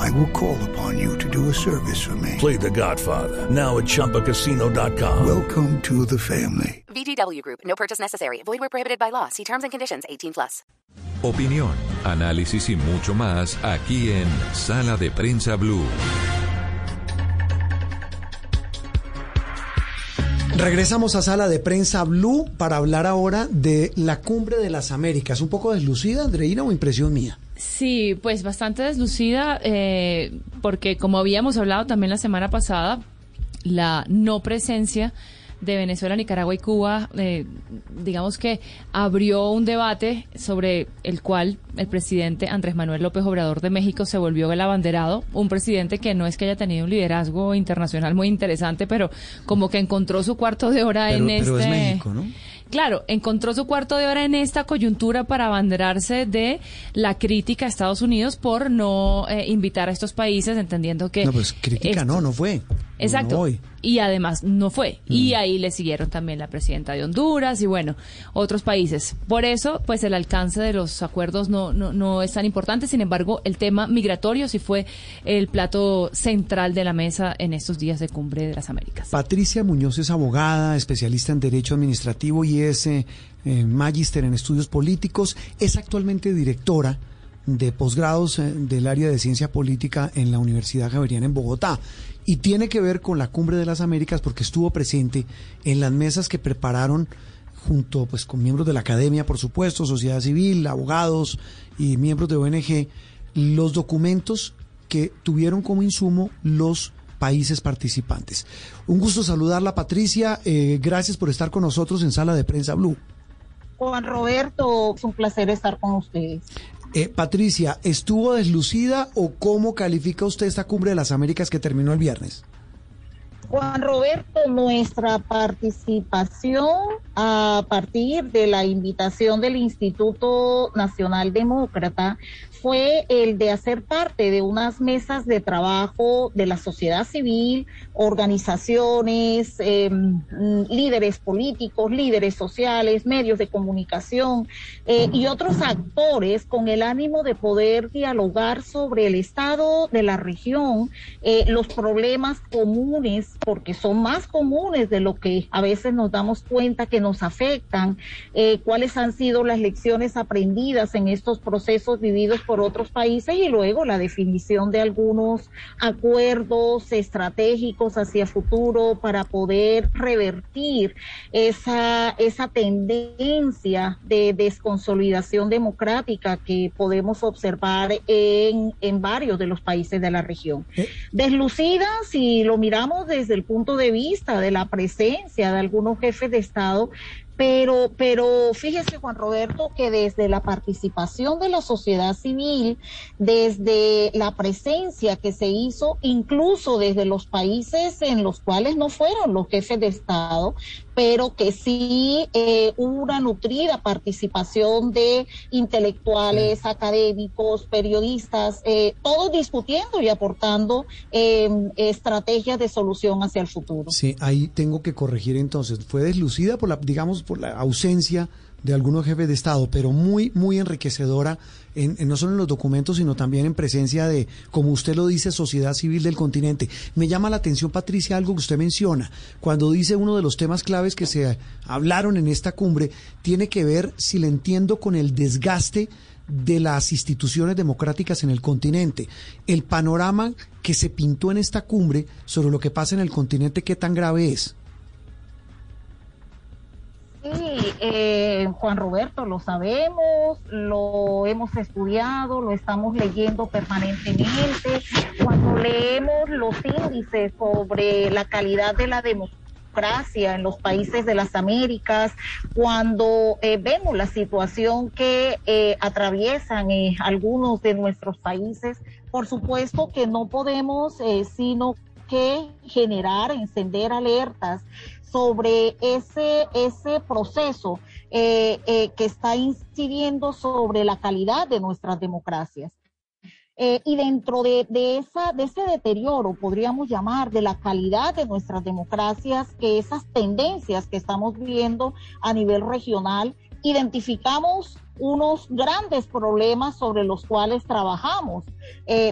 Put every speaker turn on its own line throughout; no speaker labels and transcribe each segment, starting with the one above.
I will call upon you to do a service for me.
Play The Godfather now at ChumbaCasino.com.
Welcome to the family.
VGW Group. No purchase necessary. Void where prohibited by law. See terms and conditions. 18 plus.
Opinión, análisis y mucho más aquí en Sala de Prensa Blue.
Regresamos a sala de prensa Blue para hablar ahora de la cumbre de las Américas. ¿Un poco deslucida, Andreina, o impresión mía?
Sí, pues bastante deslucida, eh, porque como habíamos hablado también la semana pasada, la no presencia de Venezuela, Nicaragua y Cuba, eh, digamos que abrió un debate sobre el cual el presidente Andrés Manuel López Obrador de México se volvió el abanderado, un presidente que no es que haya tenido un liderazgo internacional muy interesante, pero como que encontró su cuarto de hora en
pero
este...
es México, ¿no?
Claro, encontró su cuarto de hora en esta coyuntura para abanderarse de la crítica a Estados Unidos por no eh, invitar a estos países, entendiendo que...
No, pues crítica no, no fue.
Exacto.
No.
Y además no fue. Y ahí le siguieron también la presidenta de Honduras y bueno, otros países. Por eso, pues el alcance de los acuerdos no, no, no es tan importante. Sin embargo, el tema migratorio sí fue el plato central de la mesa en estos días de cumbre de las Américas.
Patricia Muñoz es abogada, especialista en Derecho Administrativo y es eh, eh, magíster en estudios políticos. Es actualmente directora de posgrados eh, del área de ciencia política en la Universidad Javeriana en Bogotá. Y tiene que ver con la Cumbre de las Américas porque estuvo presente en las mesas que prepararon junto pues con miembros de la academia, por supuesto, sociedad civil, abogados y miembros de ONG, los documentos que tuvieron como insumo los países participantes. Un gusto saludarla, Patricia. eh, gracias por estar con nosotros en Sala de Prensa Blue.
Juan Roberto, es un placer estar con ustedes.
Eh, Patricia, ¿estuvo deslucida o cómo califica usted esta cumbre de las Américas que terminó el viernes?
Juan Roberto, nuestra participación a partir de la invitación del Instituto Nacional Demócrata fue el de hacer parte de unas mesas de trabajo de la sociedad civil, organizaciones, mm, líderes políticos, líderes sociales, medios de comunicación eh, y otros actores con el ánimo de poder dialogar sobre el estado de la región, eh, los problemas comunes, porque son más comunes de lo que a veces nos damos cuenta que nos afectan, eh, cuáles han sido las lecciones aprendidas en estos procesos vividos por otros países y luego la definición de algunos acuerdos estratégicos hacia futuro para poder revertir esa, esa tendencia de desconsolidación democrática que podemos observar en, en varios de los países de la región. Deslucida, si lo miramos desde el punto de vista de la presencia de algunos jefes de Estado, pero, pero fíjese, Juan Roberto, que desde la participación de la sociedad civil, desde la presencia que se hizo, incluso desde los países en los cuales no fueron los jefes de Estado, pero que sí eh, hubo una nutrida participación de intelectuales, académicos, periodistas, eh, todos discutiendo y aportando eh, estrategias de solución hacia el futuro.
Sí, ahí tengo que corregir entonces. Fue deslucida por la, digamos, por la ausencia de algunos jefes de Estado, pero muy, muy enriquecedora, en, no solo en los documentos, sino también en presencia de, como usted lo dice, sociedad civil del continente. Me llama la atención, Patricia, algo que usted menciona, cuando dice uno de los temas claves que se hablaron en esta cumbre, tiene que ver, si le entiendo, con el desgaste de las instituciones democráticas en el continente. El panorama que se pintó en esta cumbre sobre lo que pasa en el continente, ¿qué tan grave es?
Eh, Juan Roberto, lo sabemos, lo hemos estudiado, lo estamos leyendo permanentemente. Cuando leemos los índices sobre la calidad de la democracia en los países de las Américas, cuando eh, vemos la situación que eh, atraviesan algunos de nuestros países, por supuesto que no podemos sino que generar, encender alertas sobre ese, ese proceso eh, eh, que está incidiendo sobre la calidad de nuestras democracias. Eh, y dentro de, de, esa, de ese deterioro, podríamos llamar, de la calidad de nuestras democracias, que esas tendencias que estamos viendo a nivel regional, identificamos unos grandes problemas sobre los cuales trabajamos.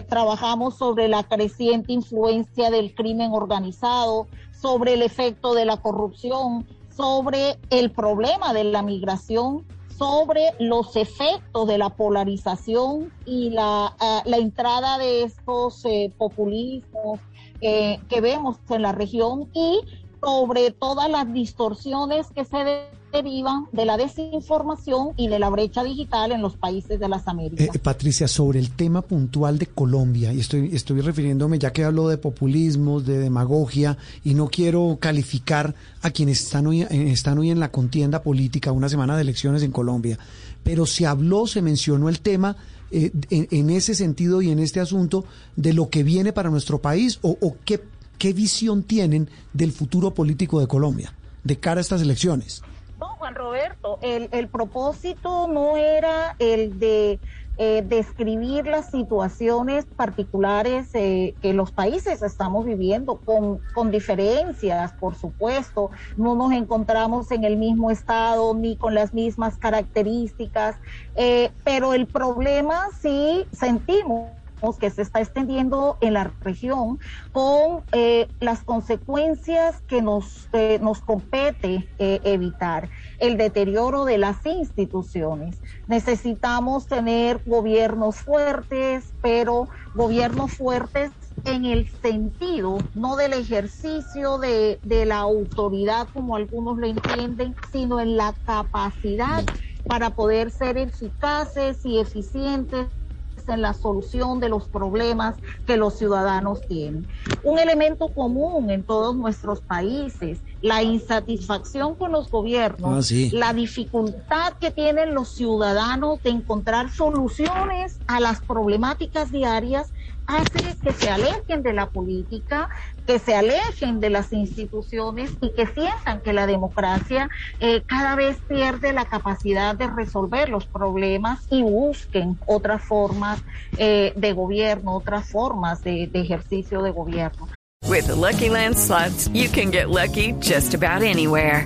Trabajamos sobre la creciente influencia del crimen organizado, sobre el efecto de la corrupción, sobre el problema de la migración, sobre los efectos de la polarización y la, uh, la entrada de estos eh, populismos eh, que vemos en la región y sobre todas las distorsiones que se derivan de la desinformación y de la brecha digital en los países de las Américas.
Eh, Patricia, sobre el tema puntual de Colombia, y estoy, estoy refiriéndome, ya que hablo de populismos, de demagogia, y no quiero calificar a quienes están hoy, están hoy en la contienda política, una semana de elecciones en Colombia, pero se habló, se mencionó el tema eh, en, en, ese sentido y en este asunto de lo que viene para nuestro país o, o qué, qué visión tienen del futuro político de Colombia de cara a estas elecciones.
No, Juan Roberto, el, propósito no era el de eh, describir las situaciones particulares eh, que los países estamos viviendo, con, con diferencias, por supuesto. No nos encontramos en el mismo estado ni con las mismas características, eh, pero el problema sí sentimos que se está extendiendo en la región con eh, las consecuencias que nos, eh, nos compete eh, evitar, el deterioro de las instituciones. Necesitamos tener gobiernos fuertes, pero gobiernos fuertes en el sentido no del ejercicio de, de la autoridad como algunos lo entienden, sino en la capacidad para poder ser eficaces y eficientes en la solución de los problemas que los ciudadanos tienen. Un elemento común en todos nuestros países, la insatisfacción con los gobiernos,
Ah, sí.
la dificultad que tienen los ciudadanos de encontrar soluciones a las problemáticas diarias hace que se alejen de la política, que se alejen de las instituciones y que sientan que la democracia eh, cada vez pierde la capacidad de resolver los problemas y busquen otras formas eh, de gobierno, otras formas de, ejercicio de gobierno.
With the Lucky Land slots, you can get lucky just about anywhere.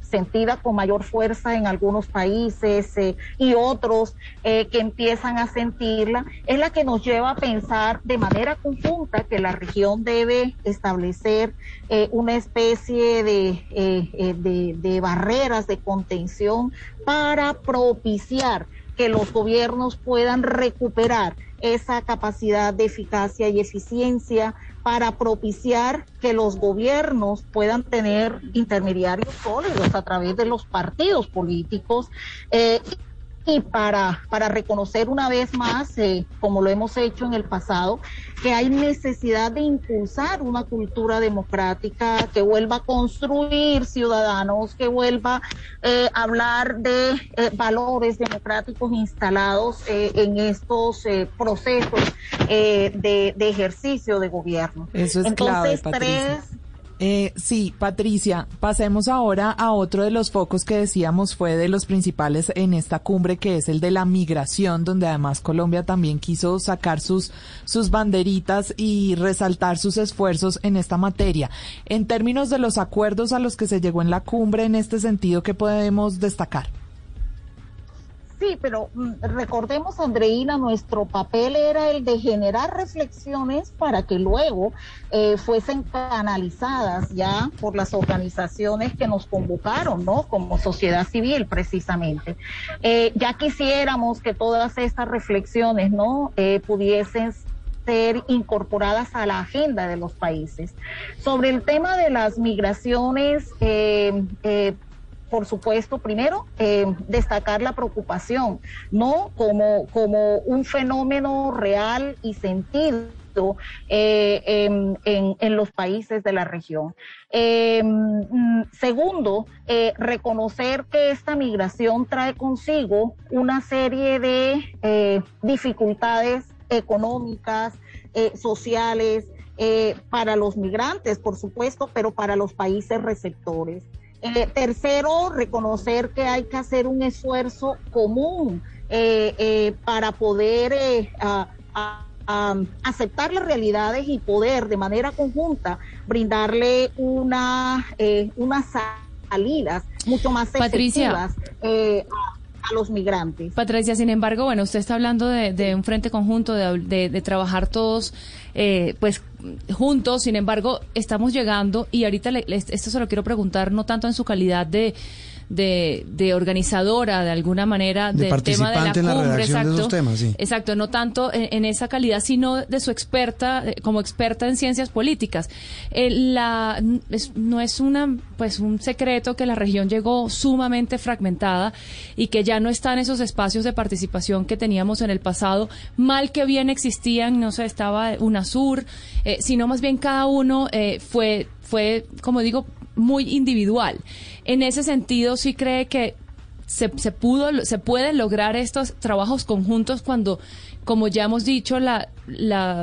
sentida con mayor fuerza en algunos países eh, y otros eh, que empiezan a sentirla, es la que nos lleva a pensar de manera conjunta que la región debe establecer eh, una especie de, de, de barreras de contención para propiciar que los gobiernos puedan recuperar esa capacidad de eficacia y eficiencia para propiciar que los gobiernos puedan tener intermediarios sólidos a través de los partidos políticos eh, y para, para reconocer una vez más, eh, como lo hemos hecho en el pasado, que hay necesidad de impulsar una cultura democrática que vuelva a construir ciudadanos, que vuelva eh, a hablar de eh, valores democráticos instalados eh, en estos procesos de, de, ejercicio de gobierno.
Eso es
Entonces,
clave,
tres
eh, sí, Patricia, pasemos ahora a otro de los focos que decíamos fue de los principales en esta cumbre, que es el de la migración, donde además Colombia también quiso sacar sus, sus banderitas y resaltar sus esfuerzos en esta materia. En términos de los acuerdos a los que se llegó en la cumbre, en este sentido, ¿qué podemos destacar?
Sí, pero mm, recordemos, Andreina, nuestro papel era el de generar reflexiones para que luego eh, fuesen canalizadas ya por las organizaciones que nos convocaron, ¿no? Como sociedad civil, precisamente. Eh, ya quisiéramos que todas estas reflexiones, ¿no? Eh, pudiesen ser incorporadas a la agenda de los países. Sobre el tema de las migraciones, eh, por supuesto, primero, eh, destacar la preocupación, ¿no? Como, como un fenómeno real y sentido eh, en, los países de la región. Eh, mm, segundo, reconocer que esta migración trae consigo una serie de dificultades económicas, sociales, para los migrantes, por supuesto, pero para los países receptores. Tercero, reconocer que hay que hacer un esfuerzo común para poder aceptar las realidades y poder de manera conjunta brindarle una, eh, unas salidas mucho más efectivas eh, a, los migrantes.
Patricia, sin embargo, bueno, usted está hablando de, un frente conjunto, de, trabajar todos, eh, pues juntos, sin embargo, estamos llegando y ahorita esto se lo quiero preguntar no tanto en su calidad de de, de organizadora de alguna manera del tema de la cumbre, exacto, exacto, no tanto en, esa calidad, sino de su experta, eh, como experta en ciencias políticas. Eh, la, no es una, pues un secreto que la región llegó sumamente fragmentada y que ya no están esos espacios de participación que teníamos en el pasado, mal que bien existían, no sé, estaba UNASUR, eh, sino más bien cada uno eh, fue, fue, como digo, muy individual. En ese sentido, sí cree que se, se pudo, se pueden lograr estos trabajos conjuntos cuando como ya hemos dicho, la,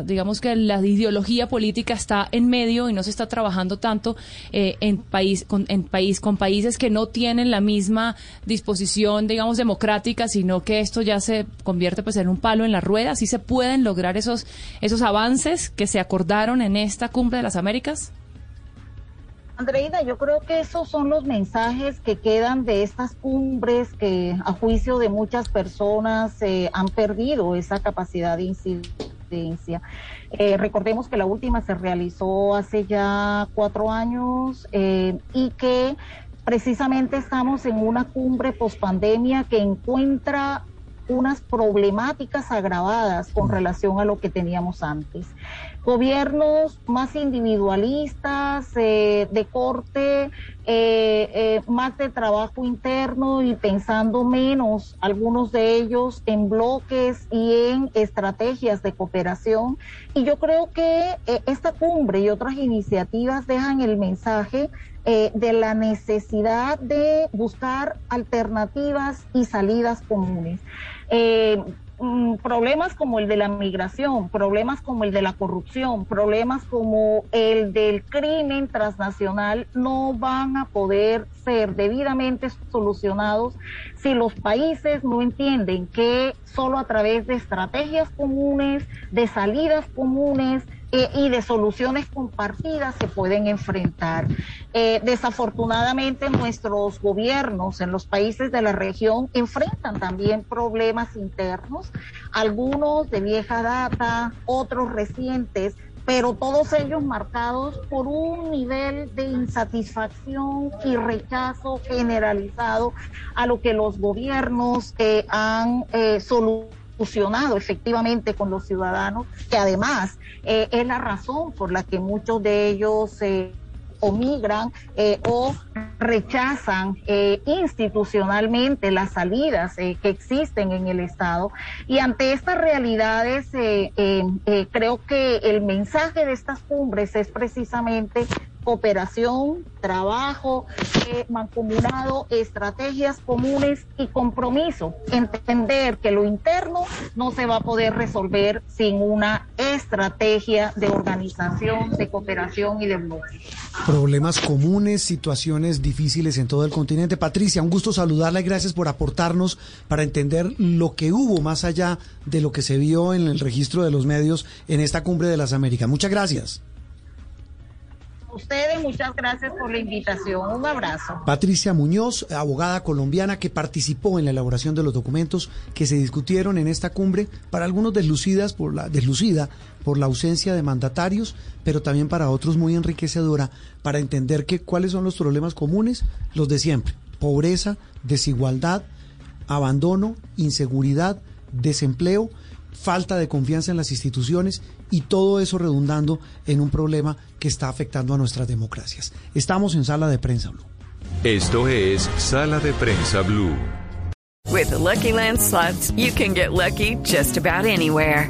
digamos que la ideología política está en medio y no se está trabajando tanto eh, en país con, en país con países que no tienen la misma disposición, digamos, democrática, sino que esto ya se convierte pues en un palo en la rueda. ¿Así se pueden lograr esos esos avances que se acordaron en esta cumbre de las Américas?
Andreida, yo creo que esos son los mensajes que quedan de estas cumbres que a juicio de muchas personas eh, han perdido esa capacidad de incidencia. Eh, recordemos que la última se realizó hace ya cuatro años eh, y que precisamente estamos en una cumbre pospandemia que encuentra unas problemáticas agravadas con relación a lo que teníamos antes gobiernos más individualistas, eh, de corte, eh, eh, más de trabajo interno y pensando menos, algunos de ellos en bloques y en estrategias de cooperación. Y yo creo que esta cumbre y otras iniciativas dejan el mensaje de la necesidad de buscar alternativas y salidas comunes. Problemas como el de la migración, problemas como el de la corrupción, problemas como el del crimen transnacional no van a poder ser debidamente solucionados si los países no entienden que solo a través de estrategias comunes, de salidas comunes, eh, y de soluciones compartidas se pueden enfrentar. Eh, desafortunadamente nuestros gobiernos en los países de la región enfrentan también problemas internos, algunos de vieja data, otros recientes, pero todos ellos marcados por un nivel de insatisfacción y rechazo generalizado a lo que los gobiernos eh, han solucionado fusionado efectivamente con los ciudadanos, que además eh, es la razón por la que muchos de ellos eh, o migran eh, o rechazan institucionalmente las salidas que existen en el Estado. Y ante estas realidades, creo que el mensaje de estas cumbres es precisamente cooperación, trabajo eh, mancomunado, estrategias comunes y compromiso. Entender que lo interno no se va a poder resolver sin una estrategia de organización, de cooperación y de bloque.
Problemas comunes, situaciones difíciles en todo el continente. Patricia, un gusto saludarla y gracias por aportarnos para entender lo que hubo más allá de lo que se vio en el registro de los medios en esta cumbre de las Américas. Muchas gracias
ustedes, muchas gracias por la invitación. Un abrazo.
Patricia Muñoz, abogada colombiana que participó en la elaboración de los documentos que se discutieron en esta cumbre, para algunos deslucidas por la deslucida por la ausencia de mandatarios, pero también para otros muy enriquecedora para entender que cuáles son los problemas comunes, los de siempre: pobreza, desigualdad, abandono, inseguridad, desempleo falta de confianza en las instituciones y todo eso redundando en un problema que está afectando a nuestras democracias. Estamos en sala de prensa, Blue.
Esto es Sala de Prensa Blue.
With the Lucky Land slots, you can get lucky just about anywhere.